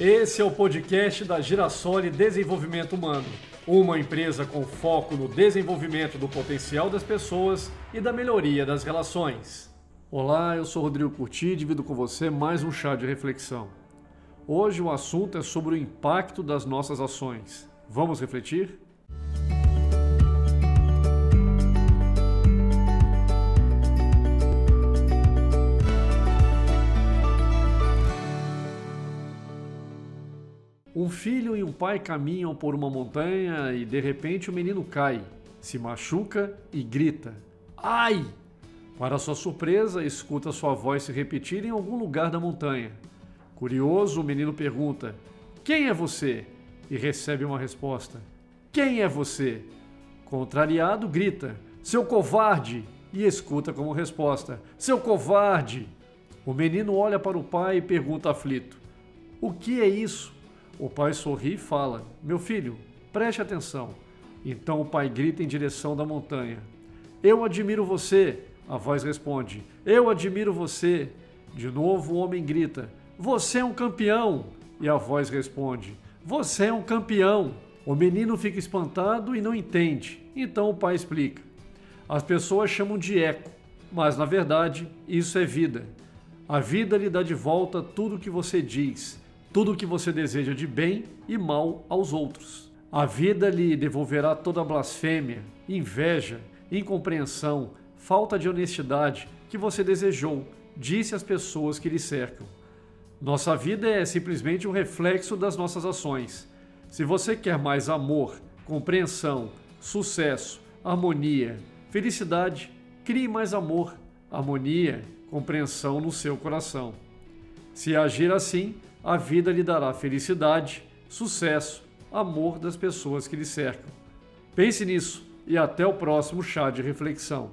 Esse é o podcast da Girassole Desenvolvimento Humano, uma empresa com foco no desenvolvimento do potencial das pessoas e da melhoria das relações. Olá, eu sou Rodrigo Curti e divido com você mais um chá de reflexão. Hoje o assunto é sobre o impacto das nossas ações. Vamos refletir? Um filho e um pai caminham por uma montanha e de repente o menino cai, se machuca e grita: Ai! Para sua surpresa, escuta sua voz se repetir em algum lugar da montanha. Curioso, o menino pergunta: Quem é você? E recebe uma resposta: Quem é você? Contrariado, grita: Seu covarde! E escuta como resposta: Seu covarde! O menino olha para o pai e pergunta aflito: O que é isso? O pai sorri e fala: Meu filho, preste atenção. Então o pai grita em direção da montanha: Eu admiro você. A voz responde: Eu admiro você. De novo o homem grita: Você é um campeão. E a voz responde: Você é um campeão. O menino fica espantado e não entende. Então o pai explica: As pessoas chamam de eco, mas na verdade isso é vida. A vida lhe dá de volta tudo o que você diz tudo o que você deseja de bem e mal aos outros. A vida lhe devolverá toda blasfêmia, inveja, incompreensão, falta de honestidade que você desejou, disse às pessoas que lhe cercam. Nossa vida é simplesmente um reflexo das nossas ações. Se você quer mais amor, compreensão, sucesso, harmonia, felicidade, crie mais amor, harmonia, compreensão no seu coração. Se agir assim, a vida lhe dará felicidade, sucesso, amor das pessoas que lhe cercam. Pense nisso e até o próximo chá de reflexão.